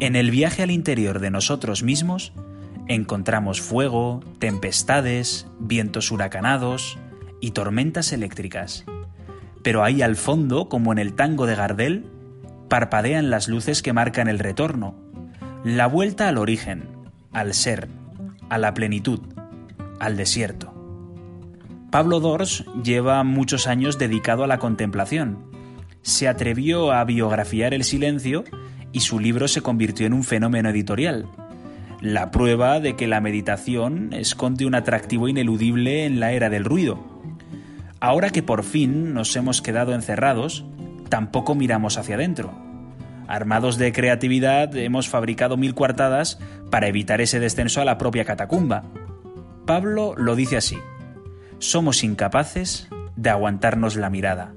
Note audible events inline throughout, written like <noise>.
En el viaje al interior de nosotros mismos encontramos fuego, tempestades, vientos huracanados y tormentas eléctricas. Pero ahí al fondo, como en el tango de Gardel, parpadean las luces que marcan el retorno, la vuelta al origen, al ser, a la plenitud, al desierto. Pablo Dors lleva muchos años dedicado a la contemplación. Se atrevió a biografiar el silencio y su libro se convirtió en un fenómeno editorial. La prueba de que la meditación esconde un atractivo ineludible en la era del ruido. Ahora que por fin nos hemos quedado encerrados, tampoco miramos hacia adentro. Armados de creatividad, hemos fabricado mil coartadas para evitar ese descenso a la propia catacumba. Pablo lo dice así somos incapaces de aguantarnos la mirada.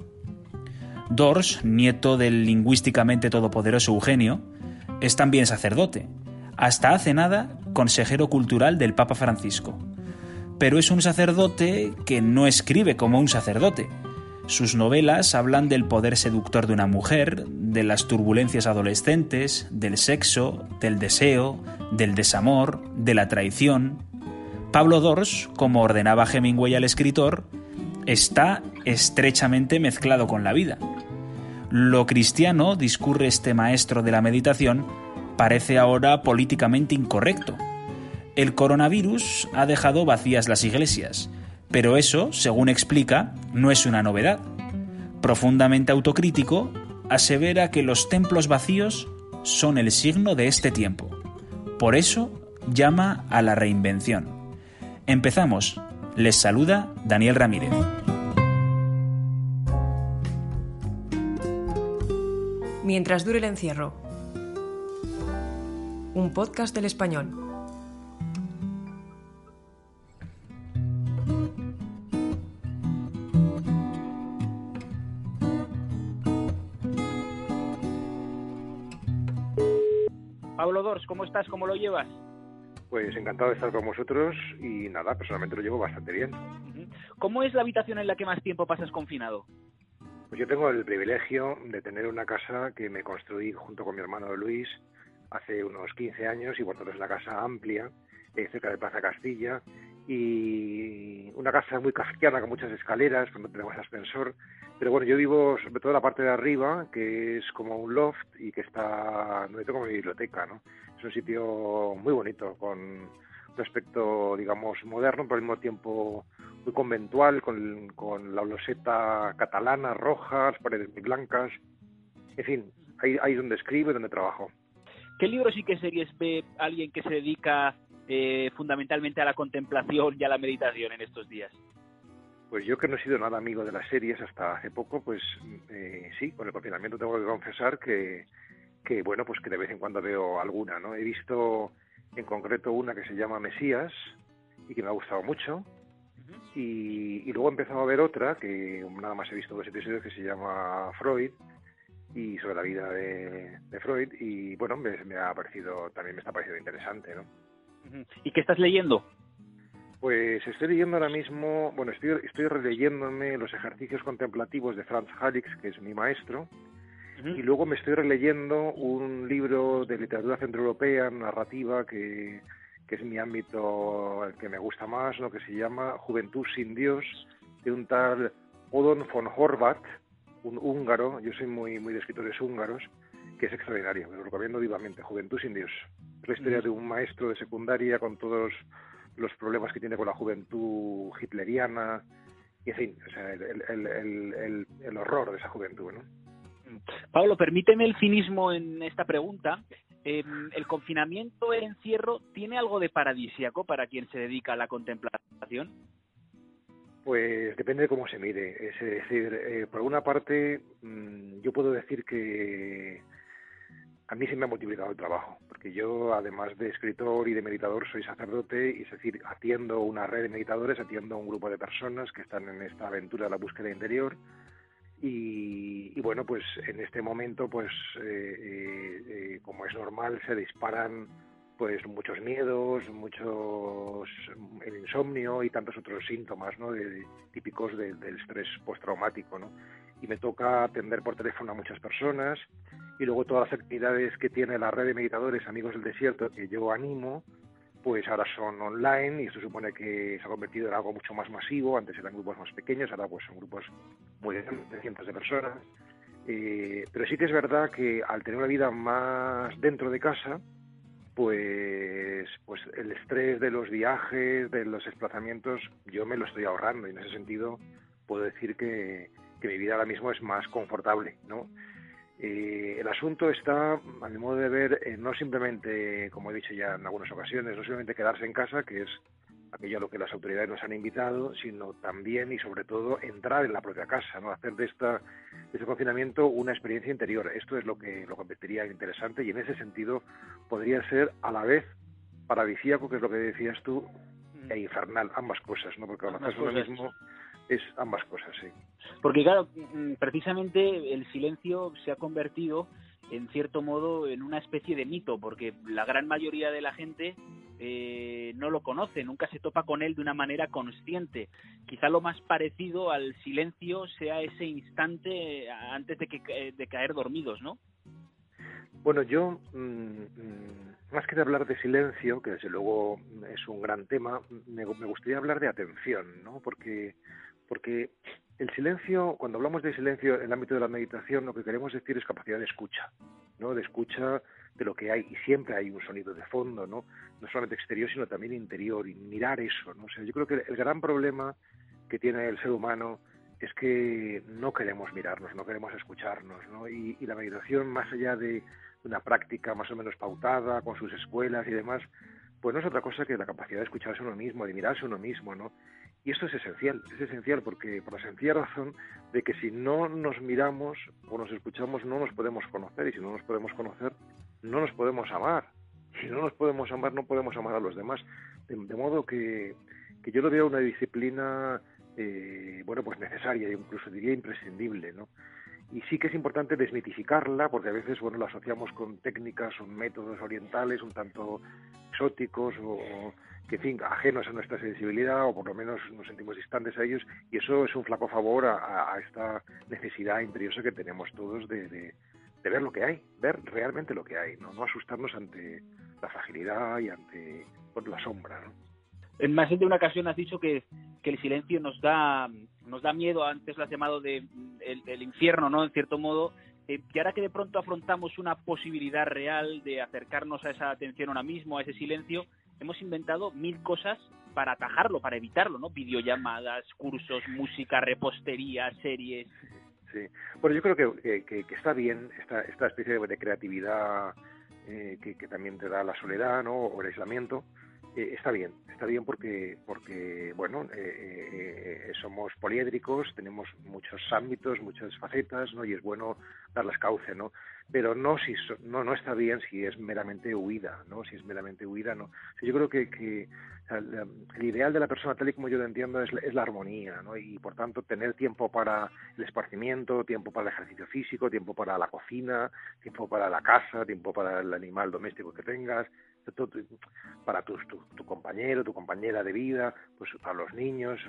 Dors, nieto del lingüísticamente todopoderoso Eugenio, es también sacerdote, hasta hace nada consejero cultural del Papa Francisco. Pero es un sacerdote que no escribe como un sacerdote. Sus novelas hablan del poder seductor de una mujer, de las turbulencias adolescentes, del sexo, del deseo, del desamor, de la traición, Pablo Dors, como ordenaba Hemingway al escritor, está estrechamente mezclado con la vida. Lo cristiano, discurre este maestro de la meditación, parece ahora políticamente incorrecto. El coronavirus ha dejado vacías las iglesias, pero eso, según explica, no es una novedad. Profundamente autocrítico, asevera que los templos vacíos son el signo de este tiempo. Por eso llama a la reinvención. Empezamos. Les saluda Daniel Ramírez. Mientras dure el encierro. Un podcast del español. Pablo Dors, ¿cómo estás? ¿Cómo lo llevas? Pues encantado de estar con vosotros y nada, personalmente lo llevo bastante bien. ¿Cómo es la habitación en la que más tiempo pasas confinado? Pues yo tengo el privilegio de tener una casa que me construí junto con mi hermano Luis hace unos 15 años y bueno, es una casa amplia, cerca de Plaza Castilla y una casa muy kafkiana con muchas escaleras, pues no tenemos ascensor, pero bueno, yo vivo sobre todo en la parte de arriba, que es como un loft y que está, no tengo como mi biblioteca, ¿no? Es un sitio muy bonito, con un aspecto, digamos, moderno, pero al mismo tiempo muy conventual, con, con la loseta catalana, roja, las paredes muy blancas, en fin, ahí, ahí es donde escribo y donde trabajo. ¿Qué libros y qué series ve alguien que se dedica eh, fundamentalmente a la contemplación y a la meditación en estos días? Pues yo que no he sido nada amigo de las series hasta hace poco, pues eh, sí, con el confinamiento tengo que confesar que, que, bueno, pues que de vez en cuando veo alguna, ¿no? He visto en concreto una que se llama Mesías y que me ha gustado mucho. y, luego he empezado a ver otra, que nada más he visto dos episodios, que se llama Freud, y sobre la vida de, Freud, y bueno, me, me, ha parecido, también me está pareciendo interesante, ¿no? ¿Y qué estás leyendo? Pues estoy leyendo ahora mismo, bueno, estoy, estoy releyéndome los ejercicios contemplativos de Franz Halix, que es mi maestro, y luego me estoy releyendo un libro de literatura centroeuropea, narrativa, que, que es mi ámbito el que me gusta más, lo que se llama Juventud sin Dios, de un tal Odon von Horvath, un húngaro, yo soy muy, muy de escritores húngaros, que es extraordinario, me lo recomiendo vivamente, Juventud sin Dios. Es la historia de un maestro de secundaria con todos los problemas que tiene con la juventud hitleriana, y en fin, o sea, el, el, horror de esa juventud, ¿no? Pablo, permíteme el cinismo en esta pregunta. Em, ¿El confinamiento, el encierro, tiene algo de paradisiaco para quien se dedica a la contemplación? Pues depende de cómo se mire. Es decir, eh, por una parte, mm, yo puedo decir que a mí sí me ha multiplicado el trabajo, porque yo, además de escritor y de meditador, soy sacerdote, y es decir, atiendo una red de meditadores, atiendo a un grupo de personas que están en esta aventura de la búsqueda interior, y, bueno, pues en este momento, pues eh, eh, como es normal, se disparan pues muchos miedos, muchos el insomnio y tantos otros síntomas, ¿no? típicos del estrés postraumático, ¿no? y me toca atender por teléfono a muchas personas y luego todas las actividades que tiene la red de meditadores Amigos del Desierto que yo animo, pues ahora son online y esto supone que se ha convertido en algo mucho más masivo, antes eran grupos más pequeños, ahora pues son grupos muy de cientos de personas. Eh, pero sí que es verdad que al tener una vida más dentro de casa, pues, pues el estrés de los viajes, de los desplazamientos, yo me lo estoy ahorrando y en ese sentido puedo decir que, que mi vida ahora mismo es más confortable, ¿no? Eh, el asunto está, a mi modo de ver, no simplemente, como he dicho ya en algunas ocasiones, no simplemente quedarse en casa, que es aquello a lo que las autoridades nos han invitado, sino también y sobre todo entrar en la propia casa, no hacer de esta de este confinamiento una experiencia interior. Esto es lo que lo convertiría en interesante y en ese sentido podría ser a la vez paradisíaco, que es lo que decías tú, mm. e infernal, ambas cosas, ¿no? Porque lo mismo es ambas cosas, sí. Porque claro, mm, precisamente el silencio se ha convertido en cierto modo en una especie de mito, porque la gran mayoría de la gente eh, no lo conoce, nunca se topa con él de una manera consciente. Quizá lo más parecido al silencio sea ese instante antes de, que, de caer dormidos, ¿no? Bueno, yo, mm, mm, más que de hablar de silencio, que desde luego es un gran tema, me, me gustaría hablar de atención, ¿no? Porque, porque el silencio, cuando hablamos de silencio en el ámbito de la meditación, lo que queremos decir es capacidad de escucha, ¿no? De escucha de lo que hay y siempre hay un sonido de fondo, ¿no? No solamente exterior, sino también interior y mirar eso, ¿no? O sea, yo creo que el gran problema que tiene el ser humano es que no queremos mirarnos, no queremos escucharnos, ¿no? Y, y la meditación, más allá de una práctica más o menos pautada, con sus escuelas y demás, pues no es otra cosa que la capacidad de escucharse uno mismo, de mirarse uno mismo, ¿no? Y esto es esencial, es esencial porque por la sencilla razón de que si no nos miramos o nos escuchamos no nos podemos conocer y si no nos podemos conocer no nos podemos amar. Si no nos podemos amar no podemos amar a los demás. De, modo que, que, yo lo veo una disciplina, eh, bueno, pues necesaria, incluso diría imprescindible, ¿no? Y sí que es importante desmitificarla porque a veces, bueno, la asociamos con técnicas o métodos orientales un tanto exóticos o que, fin, ajenos a nuestra sensibilidad o por lo menos nos sentimos distantes a ellos y eso es un flaco favor a, esta necesidad imperiosa que tenemos todos de, ver lo que hay, ver realmente lo que hay, no, no asustarnos ante la fragilidad y ante la sombra. ¿no? En más de una ocasión has dicho que, que el silencio nos da nos da miedo, antes lo has llamado de el, infierno, ¿no? En cierto modo, eh, y ahora que de pronto afrontamos una posibilidad real de acercarnos a esa atención ahora mismo, a ese silencio, hemos inventado mil cosas para atajarlo, para evitarlo, ¿no? Videollamadas, cursos, música, repostería, series. Sí, bueno, yo creo que, que, está bien esta, esta especie de, creatividad eh, que, que, también te da la soledad, ¿no? O el aislamiento. Eh, está bien, está bien porque, porque bueno, eh, somos poliédricos, tenemos muchos ámbitos, muchas facetas, ¿no? Y es bueno darles cauce, ¿no? Pero no si no no está bien si es meramente huida no si es meramente huida no yo creo que, que el ideal de la persona tal y como yo lo entiendo es, es, la armonía no y por tanto tener tiempo para el esparcimiento tiempo para el ejercicio físico tiempo para la cocina tiempo para la casa tiempo para el animal doméstico que tengas para tu, tu, compañero, tu compañera de vida, pues para los niños,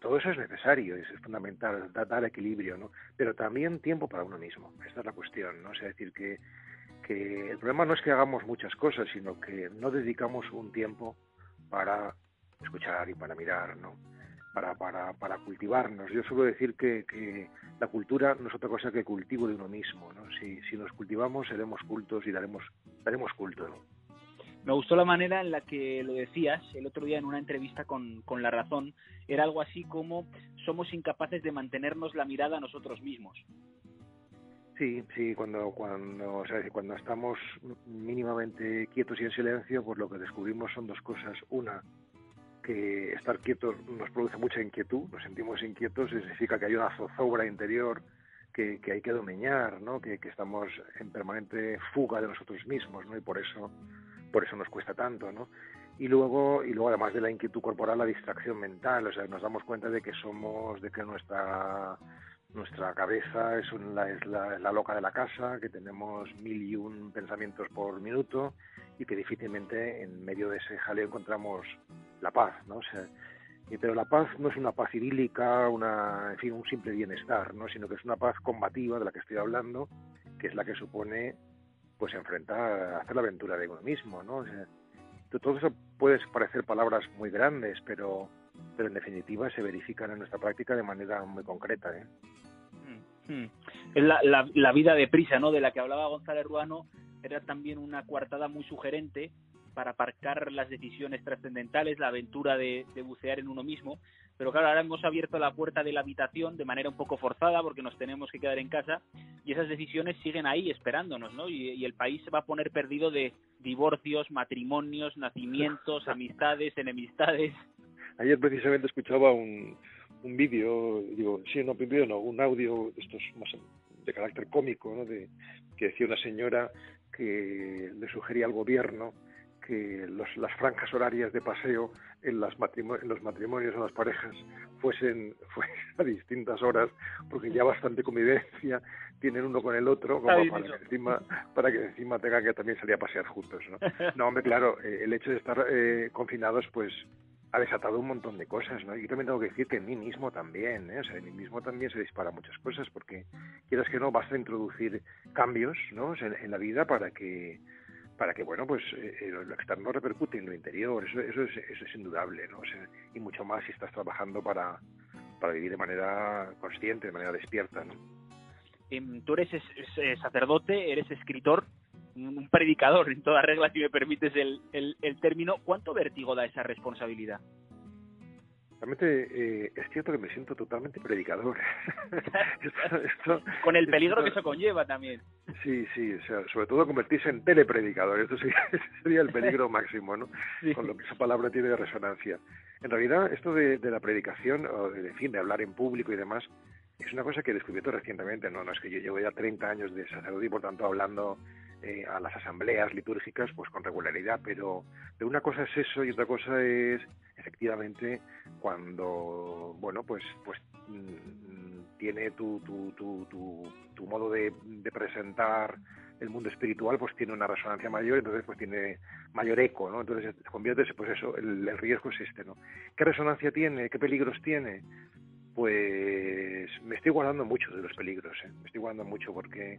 todo eso es necesario, es, fundamental, dar, equilibrio, ¿no? Pero también tiempo para uno mismo, esta es la cuestión, ¿no? O sea, decir que, que el problema no es que hagamos muchas cosas, sino que no dedicamos un tiempo para escuchar y para mirar, ¿no? Para, para, para cultivarnos. Yo suelo decir que, que la cultura no es otra cosa que cultivo de uno mismo, ¿no? Si, si nos cultivamos seremos cultos y daremos, daremos culto. Me gustó la manera en la que lo decías el otro día en una entrevista con, con La Razón. Era algo así como somos incapaces de mantenernos la mirada a nosotros mismos. Sí, sí, cuando, cuando, o sea, cuando estamos mínimamente quietos y en silencio, pues lo que descubrimos son dos cosas. Una, que estar quietos nos produce mucha inquietud, nos sentimos inquietos, significa que hay una zozobra interior que, que hay que domeñar, ¿no? Que, que, estamos en permanente fuga de nosotros mismos, ¿no? Y por eso por eso nos cuesta tanto, ¿no? Y luego, y luego además de la inquietud corporal, la distracción mental, o sea, nos damos cuenta de que somos, de que nuestra nuestra cabeza es, la, es la, loca de la casa, que tenemos mil y un pensamientos por minuto y que difícilmente en medio de ese jaleo encontramos la paz, ¿no? O sea, pero la paz no es una paz idílica, una, en fin, un simple bienestar, ¿no? sino que es una paz combativa de la que estoy hablando, que es la que supone pues enfrentar, hacer la aventura de uno mismo, ¿no? todo eso puede parecer palabras muy grandes, pero, pero en definitiva se verifican en nuestra práctica de manera muy concreta. ¿eh? Mm, mm. La, la, la, vida de prisa, ¿no? De la que hablaba González Ruano, era también una coartada muy sugerente para aparcar las decisiones trascendentales, la aventura de, bucear en uno mismo. Pero claro, ahora hemos abierto la puerta de la habitación de manera un poco forzada porque nos tenemos que quedar en casa y esas decisiones siguen ahí esperándonos, ¿no? Y, el país se va a poner perdido de divorcios, matrimonios, nacimientos, <laughs> amistades, enemistades. Ayer precisamente escuchaba un, un vídeo, digo, sí, no, un vídeo no, un audio, estos más de carácter cómico, ¿no? De, que decía una señora que le sugería al gobierno que las franjas horarias de paseo en, las en los matrimonios o las parejas <laughs> fuesen, a distintas horas, porque ya bastante convivencia tienen uno con el otro, como para que, encima, para que encima tengan que también salir a pasear juntos. No, <laughs> no hombre, claro, eh, el hecho de estar eh, confinados, pues ha desatado un montón de cosas, ¿no? Yo también tengo que decir que en mí mismo también, ¿eh? O sea, en mí mismo también se dispara muchas cosas, porque quieras que no, basta introducir cambios, ¿no? en la vida para que para que bueno pues eh, eh, lo externo repercute en lo interior. Eso eso es, eso es indudable no y mucho más si estás trabajando para para vivir de manera consciente de manera despierta no em, tú eres sacerdote eres escritor un predicador en toda regla si me permites el, el, el término. Cuánto vértigo da esa responsabilidad Realmente eh, es cierto que me siento totalmente predicador. <laughs> Con el peligro que eso conlleva también. Sí, sí, o sea, sobre todo convertirse en telepredicador. Esto sería, <laughs> sería el peligro <laughs> máximo, ¿no? Con lo que esa palabra tiene de resonancia. En realidad, esto de, la predicación, o de, fin, de hablar en público y demás, es una cosa que he descubierto recientemente. No, no es que yo llevo ya 30 años de sacerdote y por tanto hablando eh, a las asambleas litúrgicas pues con regularidad, pero de una cosa es eso y otra cosa es efectivamente cuando bueno pues pues mm, tiene tu, tu, tu, tu, modo de, presentar el mundo espiritual pues tiene una resonancia mayor entonces pues tiene mayor eco no entonces convierte pues eso el, riesgo existe no qué resonancia tiene qué peligros tiene pues me estoy guardando mucho de los peligros ¿eh? me estoy guardando mucho porque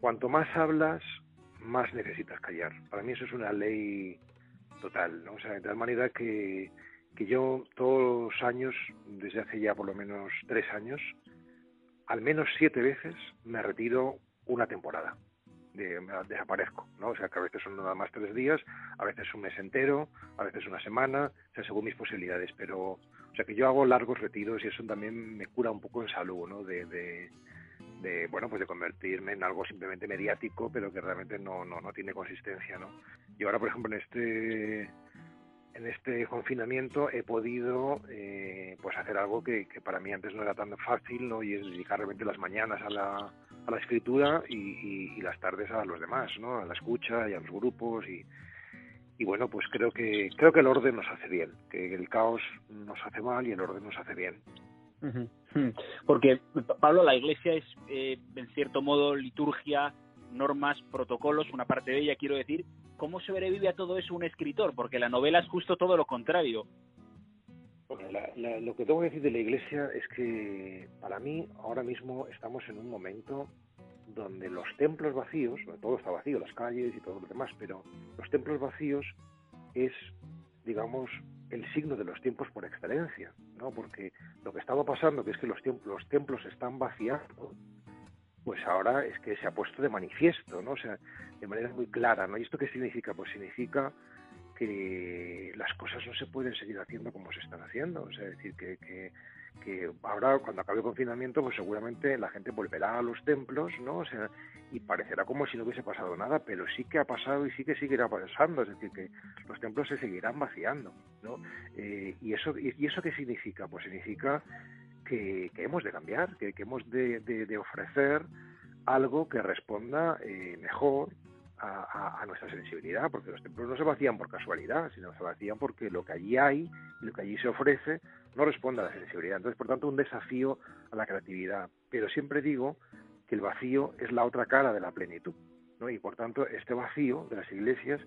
cuanto más hablas, más necesitas callar. Para mí eso es una ley total, ¿no? O sea, de tal manera que, que yo todos los años, desde hace ya por lo menos tres años, al menos siete veces me retiro una temporada. De, desaparezco, ¿no? O sea, que a veces son nada más tres días, a veces un mes entero, a veces una semana, o sea, según mis posibilidades, pero, o sea, que yo hago largos retiros y eso también me cura un poco en salud, ¿no? de, de bueno pues de convertirme en algo simplemente mediático pero que realmente no, no, no tiene consistencia no y ahora por ejemplo en este en este confinamiento he podido eh, pues hacer algo que, que, para mí antes no era tan fácil no y es dedicar realmente las mañanas a la, a la escritura y, y, las tardes a los demás no a la escucha y a los grupos y, y bueno pues creo que creo que el orden nos hace bien que el caos nos hace mal y el orden nos hace bien. Porque, Pablo, la Iglesia es, eh, en cierto modo, liturgia, normas, protocolos, una parte de ella, quiero decir. ¿Cómo sobrevive a todo eso un escritor? Porque la novela es justo todo lo contrario. lo que tengo que decir de la Iglesia es que, para mí, ahora mismo estamos en un momento donde los templos vacíos, todo está vacío, las calles y todo lo demás, pero los templos vacíos es, digamos, el signo de los tiempos por excelencia, ¿no? Porque lo que estaba pasando, que es que los, los templos están vaciando, pues ahora es que se ha puesto de manifiesto, ¿no? O sea, de manera muy clara, ¿no? ¿Y esto qué significa? Pues significa que las cosas no se pueden seguir haciendo como se están haciendo, o sea, es decir, que, que que ahora cuando acabe el confinamiento pues seguramente la gente volverá a los templos no o sea y parecerá como si no hubiese pasado nada pero sí que ha pasado y sí que seguirá pasando es decir que los templos se seguirán vaciando no eh, y eso y, eso qué significa pues significa que, hemos de cambiar que, hemos de, ofrecer algo que responda eh, mejor a, nuestra sensibilidad, porque los templos no se vacían por casualidad, sino se vacían porque lo que allí hay y lo que allí se ofrece no responde a la sensibilidad. Entonces, por tanto, un desafío a la creatividad. Pero siempre digo que el vacío es la otra cara de la plenitud. ¿no? Y por tanto, este vacío de las iglesias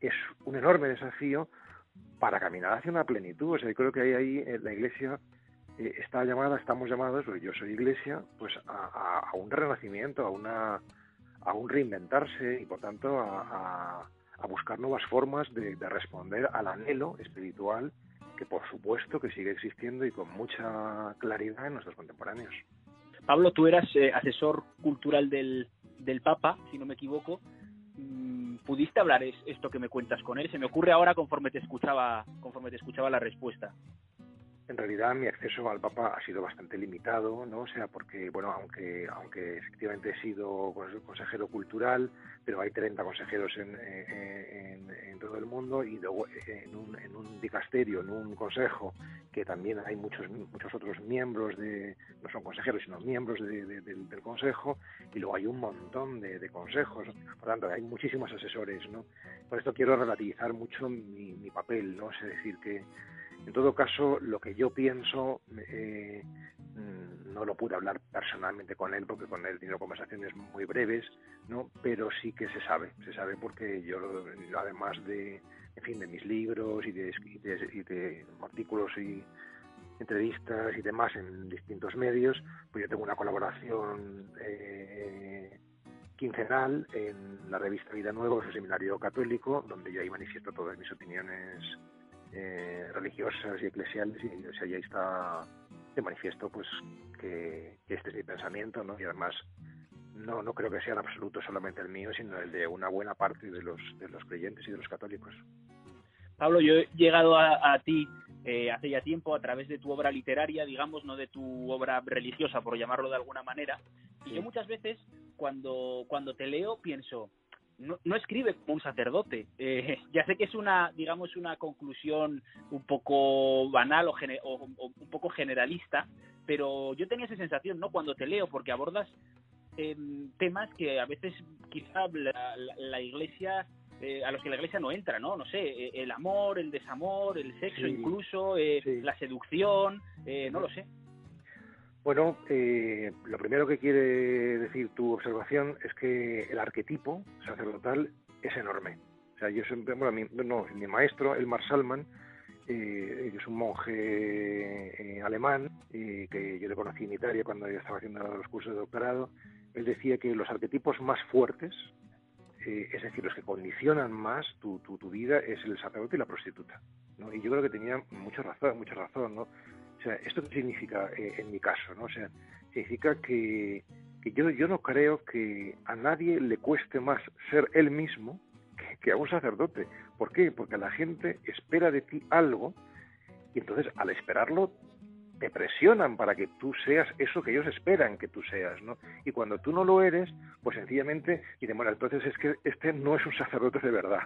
es un enorme desafío para caminar hacia una plenitud. O sea, yo creo que ahí, ahí en la Iglesia eh, está llamada, estamos llamados, yo soy Iglesia, pues a, un renacimiento, a una a un reinventarse y por tanto a, buscar nuevas formas de, responder al anhelo espiritual que por supuesto que sigue existiendo y con mucha claridad en nuestros contemporáneos. Pablo, tú eras eh, asesor cultural del, del Papa, si no me equivoco. Mm, ¿Pudiste hablar esto que me cuentas con él? Se me ocurre ahora conforme te escuchaba, conforme te escuchaba la respuesta en realidad mi acceso al Papa ha sido bastante limitado, ¿no? O sea, porque, bueno, aunque, aunque efectivamente he sido consejero cultural, pero hay 30 consejeros en, en, todo el mundo y luego en un, en un dicasterio, en un consejo, que también hay muchos, muchos otros miembros de, no son consejeros, sino miembros del, consejo, y luego hay un montón de, de, consejos, por tanto, hay muchísimos asesores, ¿no? Por esto quiero relativizar mucho mi, mi papel, ¿no? Es decir, que en todo caso, lo que yo pienso, eh, mm, no lo pude hablar personalmente con él, porque con él he tenido conversaciones muy breves, ¿no? Pero sí que se sabe, se sabe porque yo, además de, en fin, de mis libros y de, y de, artículos y entrevistas y demás en distintos medios, pues yo tengo una colaboración eh, quincenal en la revista Vida Nueva, el seminario católico, donde yo ahí manifiesto todas mis opiniones eh, religiosas y eclesiales y o sea, ahí está de manifiesto pues que, este es mi pensamiento ¿no? y además no, no creo que sea en absoluto solamente el mío sino el de una buena parte de los, de los creyentes y de los católicos. Pablo, yo he llegado a, ti eh, hace ya tiempo a través de tu obra literaria, digamos, no de tu obra religiosa, por llamarlo de alguna manera. Y yo muchas veces, cuando, cuando te leo, pienso, no, no escribe como un sacerdote. <laughs> Eh, ya sé que es una, digamos, una conclusión un poco banal o, un poco generalista, pero yo tenía esa sensación, ¿no? Cuando te leo, porque abordas em, temas que a veces quizá la, Iglesia eh, a los que la iglesia no entra, ¿no? No sé, eh, el amor, el desamor, el sexo incluso, la seducción, no lo sé. Bueno, eh, lo primero que quiere decir tu observación es que el arquetipo sacerdotal es enorme. O sea, yo siempre, bueno, mi, no, mi maestro, Elmar Salman, eh, es un monje eh, alemán que yo le conocí en Italia cuando estaba haciendo los cursos de doctorado. Él decía que los arquetipos más fuertes, es decir, los que condicionan más tu, tu, tu, vida, es el sacerdote y la prostituta. ¿no? Y yo creo que tenía mucha razón, mucha razón, ¿no? O sea, ¿esto significa eh, en mi caso? ¿no? O sea, significa que, que yo, yo no creo que a nadie le cueste más ser él mismo que, a un sacerdote. ¿Por qué? Porque la gente espera de ti algo y entonces al esperarlo te presionan para que tú seas eso que ellos esperan que tú seas, ¿no? Y cuando tú no lo eres, pues sencillamente dicen, bueno, entonces es que este no es un sacerdote de verdad.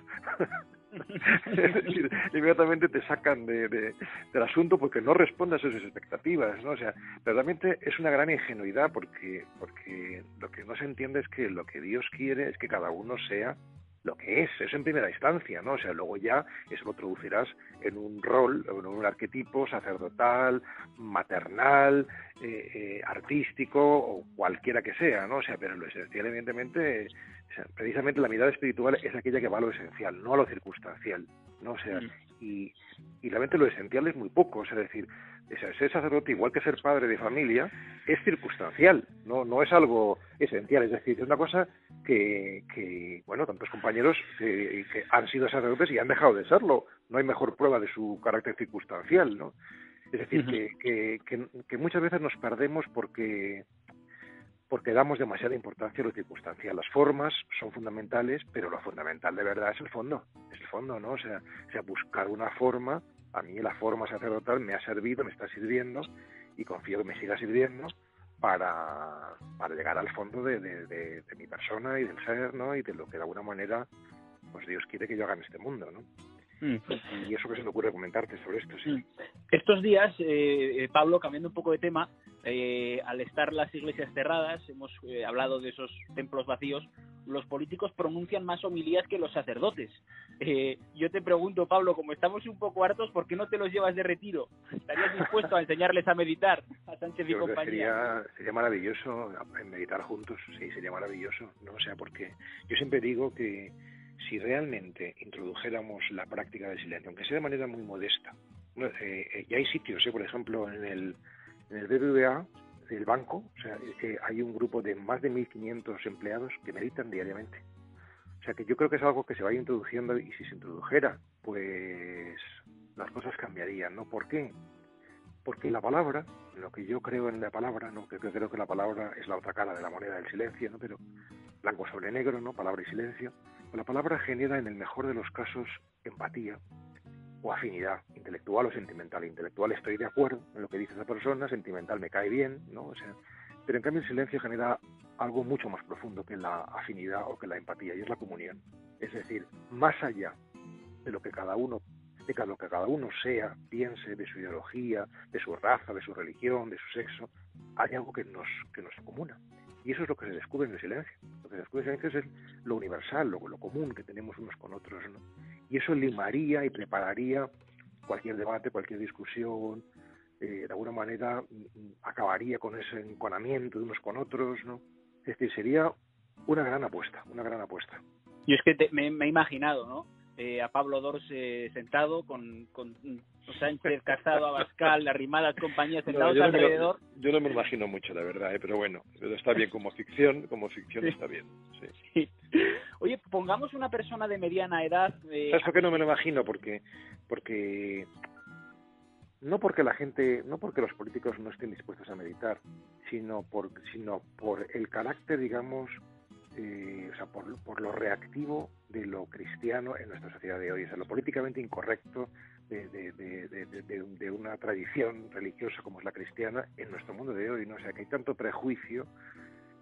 <laughs> es decir, inmediatamente te sacan de, del asunto porque no respondes a sus expectativas, ¿no? O sea, realmente es una gran ingenuidad porque, porque lo que no se entiende es que lo que Dios quiere es que cada uno sea lo que es, eso en primera instancia, ¿no? O sea, luego ya eso lo traducirás en un rol, en un arquetipo sacerdotal, maternal, eh, eh, artístico o cualquiera que sea, ¿no? O sea, pero lo esencial, evidentemente, precisamente la mirada espiritual es aquella que va a lo esencial, no a lo circunstancial, ¿no? O sea, mm. y, y realmente lo esencial es muy poco, o sea, es decir, ser sacerdote, igual que ser padre de familia, es circunstancial, no, no es algo esencial, es decir, es una cosa que, que bueno, tantos compañeros que, que han sido sacerdotes y han dejado de serlo, no hay mejor prueba de su carácter circunstancial, ¿no? Es decir, que, que, que, muchas veces nos perdemos porque porque damos demasiada importancia a lo circunstancial. Las formas son fundamentales, pero lo fundamental de verdad es el fondo, es el fondo, ¿no? O sea, o sea buscar una forma, a mí la forma sacerdotal me ha servido, me está sirviendo y confío que me siga sirviendo para, para llegar al fondo de, de, mi persona y del ser, ¿no? Y de lo que de alguna manera pues Dios quiere que yo haga en este mundo, ¿no? Mm. Y eso que se me ocurre comentarte sobre esto, sí. Mm. Estos días, eh, eh, Pablo, cambiando un poco de tema, eh, al estar las iglesias cerradas, hemos hablado de esos templos vacíos, los políticos pronuncian más homilías que los sacerdotes. yo te pregunto, Pablo, como estamos un poco hartos, ¿por qué no te los llevas de retiro? ¿Estarías dispuesto a enseñarles a meditar a Sánchez y compañía? Sería, sería maravilloso meditar juntos, sí, sería maravilloso, ¿no? O sea, porque yo siempre digo que si realmente introdujéramos la práctica del silencio, aunque sea de manera muy modesta, eh, eh, ya hay sitios, por ejemplo, en el, en el BBVA, el banco, o sea, hay un grupo de más de 1.500 empleados que meditan diariamente. O sea que yo creo que es algo que se vaya introduciendo y si se introdujera, pues las cosas cambiarían, ¿no? ¿Por qué? Porque la palabra, lo que yo creo en la palabra, ¿no? Que creo que la palabra es la otra cara de la moneda del silencio, ¿no? Pero blanco sobre negro, ¿no? Palabra y silencio. La palabra genera en el mejor de los casos empatía o afinidad intelectual o sentimental. Intelectual estoy de acuerdo en lo que dice esa persona, sentimental me cae bien, ¿no? O sea, pero en cambio el silencio genera algo mucho más profundo que la afinidad o que la empatía, y es la comunión. Es decir, más allá de lo que cada uno de lo que cada uno sea, piense, de su ideología, de su raza, de su religión, de su sexo, hay algo que nos, que nos comuna. Y eso es lo que se descubre en el silencio. Lo que se descubre en el silencio es lo universal, lo, lo común que tenemos unos con otros. Y eso limaría y prepararía cualquier debate, cualquier discusión, eh, de alguna manera mm, acabaría con ese enconamiento de unos con otros, ¿no? Es decir, sería una gran apuesta, una gran apuesta. Yo es que me, he imaginado, ¿no? Eh, a Pablo Dors eh, sentado con, con Sánchez, <laughs> Casado, Abascal, arrimadas compañías sentados alrededor. yo no me imagino mucho, la verdad, pero bueno, pero está bien como ficción, como ficción está bien. Sí. Oye, pongamos una persona de mediana edad. ¿Sabes por qué no me lo imagino? Porque, porque no porque la gente, no porque los políticos no estén dispuestos a meditar, sino por, sino por el carácter, digamos, eh, o sea, por, por, lo reactivo de lo cristiano en nuestra sociedad de hoy, o sea, lo políticamente incorrecto de, de, de, de, una tradición religiosa como es la cristiana en nuestro mundo de hoy, ¿no? O sea, que hay tanto prejuicio,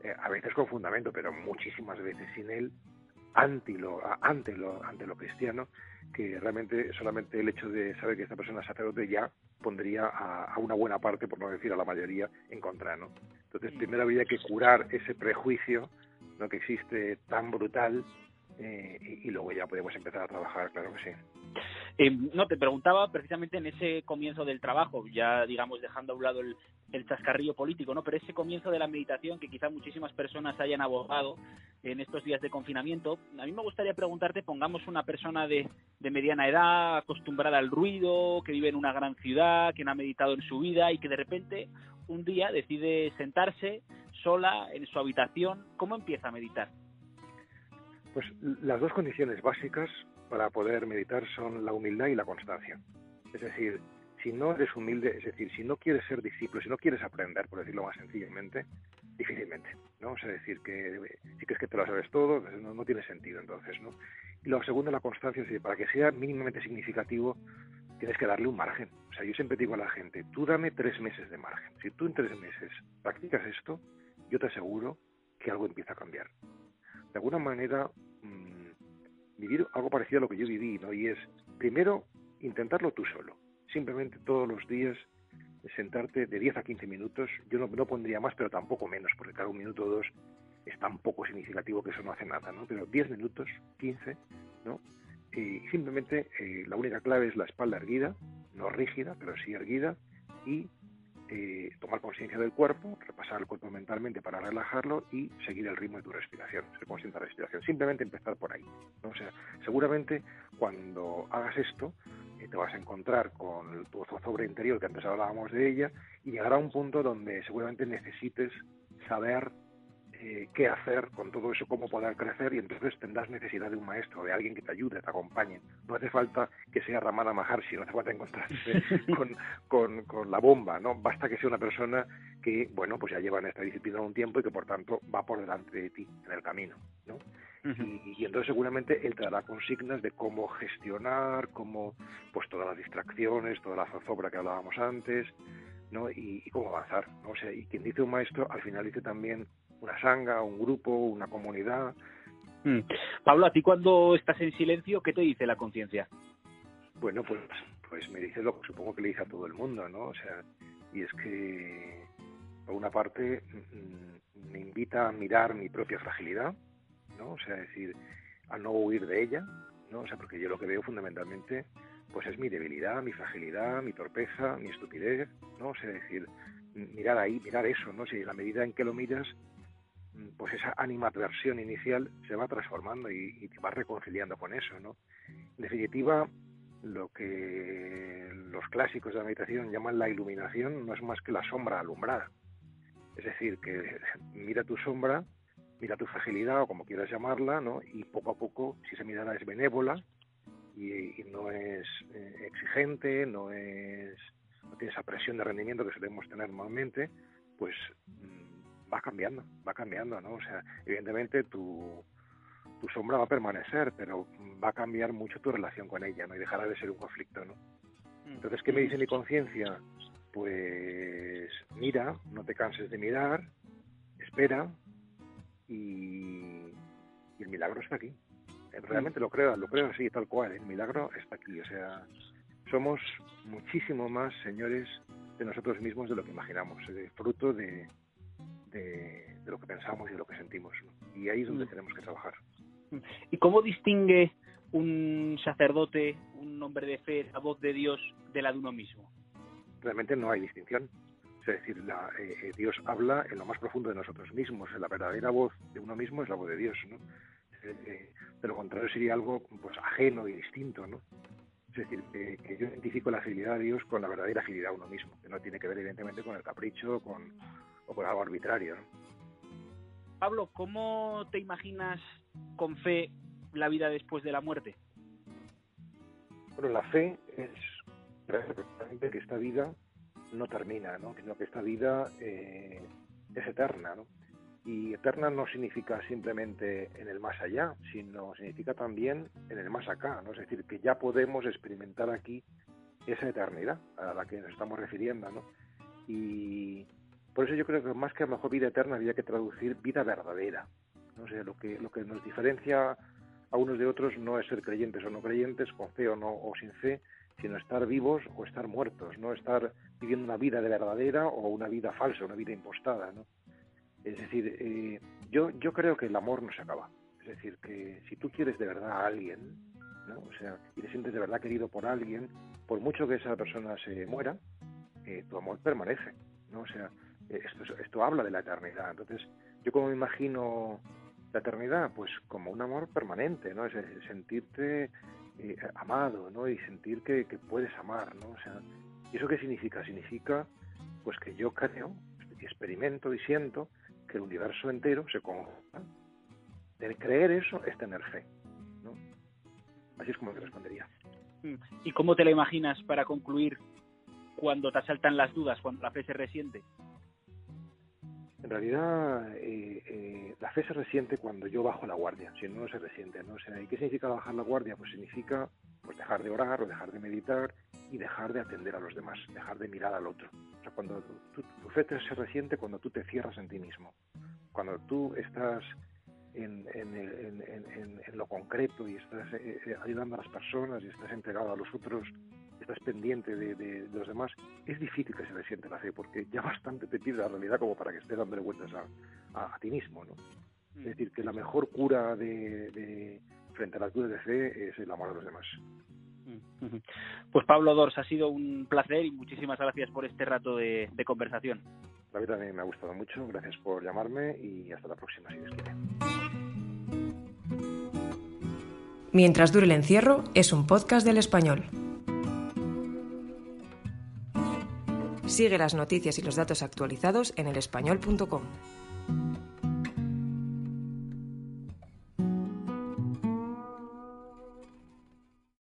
eh, a veces con fundamento, pero muchísimas veces sin él, ante lo, ante lo, ante lo cristiano, que realmente solamente el hecho de saber que esta persona es sacerdote ya pondría a, una buena parte, por no decir a la mayoría, en contra, ¿no? Entonces, primero había que curar ese prejuicio ¿no? que existe tan brutal eh, y, luego ya podemos empezar a trabajar, claro que sí. Eh, no, te preguntaba precisamente en ese comienzo del trabajo, ya digamos dejando a un lado el, el chascarrillo político, ¿no? Pero ese comienzo de la meditación que quizá muchísimas personas hayan abordado en estos días de confinamiento, a mí me gustaría preguntarte, pongamos una persona de, de mediana edad, acostumbrada al ruido, que vive en una gran ciudad, que no ha meditado en su vida y que de repente un día decide sentarse sola en su habitación, ¿cómo empieza a meditar? Pues las dos condiciones básicas para poder meditar son la humildad y la constancia. Es decir, si no eres humilde, es decir, si no quieres ser discípulo, si no quieres aprender, por decirlo más sencillamente, difícilmente, ¿no? O sea, decir que si crees que te lo sabes todo, pues no, tiene sentido entonces, ¿no? Y lo segundo, la constancia, es decir, para que sea mínimamente significativo, tienes que darle un margen. O sea, yo siempre digo a la gente, tú dame tres meses de margen. Si tú en tres meses practicas esto, yo te aseguro que algo empieza a cambiar. De alguna manera, mmm, vivir algo parecido a lo que yo viví, ¿no? Y es, primero, intentarlo tú solo simplemente todos los días sentarte de 10 a 15 minutos, yo no, no pondría más, pero tampoco menos, porque cada un minuto o dos es tan poco significativo que eso no hace nada, ¿no? Pero 10 minutos, 15, ¿no? Y simplemente eh, la única clave es la espalda erguida, no rígida, pero sí erguida, y tomar conciencia del cuerpo, repasar el cuerpo mentalmente para relajarlo y seguir el ritmo de tu respiración, ser consciente de la respiración. Simplemente empezar por ahí. O sea, seguramente cuando hagas esto, eh, te vas a encontrar con tu zozobra interior, que antes hablábamos de ella, y llegará a un punto donde seguramente necesites saber eh, qué hacer con todo eso, cómo poder crecer, y entonces tendrás necesidad de un maestro, de alguien que te ayude, te acompañe. No hace falta que sea Ramana Maharshi, no hace falta encontrarse <laughs> con, con, con, la bomba, ¿no? Basta que sea una persona que, bueno, pues ya lleva en esta disciplina un tiempo y que por tanto va por delante de ti en el camino, ¿no? y, entonces seguramente él te dará consignas de cómo gestionar, cómo, pues todas las distracciones, toda la zozobra que hablábamos antes, ¿no? Y, cómo avanzar, ¿no? O sea, y quien dice un maestro, al final dice también una sanga, un grupo, una comunidad. Mm. Pablo, ¿a ti cuando estás en silencio, qué te dice la conciencia? Bueno, pues, pues me dice lo que supongo que le dice a todo el mundo, ¿no? O sea, y es que, por una parte, mm, me invita a mirar mi propia fragilidad, ¿no? O sea, decir, a no huir de ella, ¿no? O sea, porque yo lo que veo fundamentalmente, pues es mi debilidad, mi fragilidad, mi torpeza, mi estupidez, ¿no? O sea, decir, mirar ahí, mirar eso, ¿no? Si la medida en que lo miras, pues esa animadversión inicial se va transformando y, te vas reconciliando con eso, ¿no? En definitiva, lo que los clásicos de la meditación llaman la iluminación no es más que la sombra alumbrada. Es decir, que <laughs> mira tu sombra, mira tu fragilidad o como quieras llamarla, ¿no? Y poco a poco, si esa mirada es benévola y, no es eh, exigente, no es no tiene esa presión de rendimiento que solemos tener normalmente, pues mm, va cambiando, va cambiando, ¿no? O sea, evidentemente tu, tu sombra va a permanecer, pero va a cambiar mucho tu relación con ella, ¿no? Y dejará de ser un conflicto, ¿no? Mm. Entonces, ¿qué me dice mi conciencia? Pues mira, no te canses de mirar, espera y, el milagro está aquí. Realmente lo creo, lo creo así, tal cual, el milagro está aquí, o sea, somos muchísimo más señores de nosotros mismos de lo que imaginamos, eh, fruto de, de, lo que pensamos y de lo que sentimos. Y ahí es donde mm. tenemos que trabajar. ¿Y cómo distingue un sacerdote, un hombre de fe, la voz de Dios de la de uno mismo? Realmente no hay distinción. Es decir, la, eh, eh, Dios habla en lo más profundo de nosotros mismos. La verdadera voz de uno mismo es la voz de Dios. ¿no? de lo contrario sería algo pues ajeno y distinto. ¿no? Es decir, que, yo identifico la agilidad de Dios con la verdadera agilidad de uno mismo, que no tiene que ver evidentemente con el capricho con, o con algo arbitrario. Pablo, ¿cómo te imaginas con fe la vida después de la muerte? Bueno, la fe es que esta vida no termina, ¿no? sino que esta vida eh, es eterna. ¿no? Y eterna no significa simplemente en el más allá, sino significa también en el más acá, ¿no? Es decir, que ya podemos experimentar aquí esa eternidad a la que nos estamos refiriendo, ¿no? Y por eso yo creo que más que a lo mejor vida eterna había que traducir vida verdadera. ¿no? sé lo que, lo que nos diferencia a unos de otros no es ser creyentes o no creyentes, con fe o no o sin fe, sino estar vivos o estar muertos, no estar viviendo una vida de verdadera o una vida falsa, una vida impostada, ¿no? Es decir, eh, yo, yo creo que el amor no se acaba. Es decir, que si tú quieres de verdad a alguien, ¿no? o sea, y te sientes de verdad querido por alguien, por mucho que esa persona se muera, eh, tu amor permanece. ¿no? O sea, esto, esto habla de la eternidad. Entonces, yo como me imagino la eternidad, pues como un amor permanente, ¿no? Es sentirte amado, ¿no? Y sentir que, que, puedes amar, ¿no? O sea, ¿y eso qué significa? Significa, pues que yo creo, experimento y siento que el universo entero se conjuga. De creer eso es tener fe. ¿no? Así es como te respondería. Mm. ¿Y cómo te lo imaginas para concluir cuando te asaltan las dudas, cuando la fe se resiente? En realidad, eh, eh, la fe se resiente cuando yo bajo la guardia, si no, no se resiente. ¿no? O sea, ¿y qué significa bajar la guardia? Pues significa pues, dejar de orar o dejar de meditar y dejar de atender a los demás, dejar de mirar al otro. O sea, cuando tu, fe se resiente cuando tú te cierras en ti mismo, cuando tú estás en, lo concreto y estás eh, eh, ayudando a las personas y estás entregado a los otros, estás pendiente de, los demás, es difícil que se resiente la fe porque ya bastante te pide la realidad como para que estés dándole vueltas a, ti mismo. ¿no? Es decir, que la mejor cura de, frente a las dudas de fe es el amor a los demás. <laughs> Pues Pablo Dors, ha sido un placer y muchísimas gracias por este rato de, conversación. A mí también me ha gustado mucho, gracias por llamarme y hasta la próxima, si Dios quiere. Mientras dure el encierro es un podcast del español. Sigue las noticias y los datos actualizados en elespañol.com.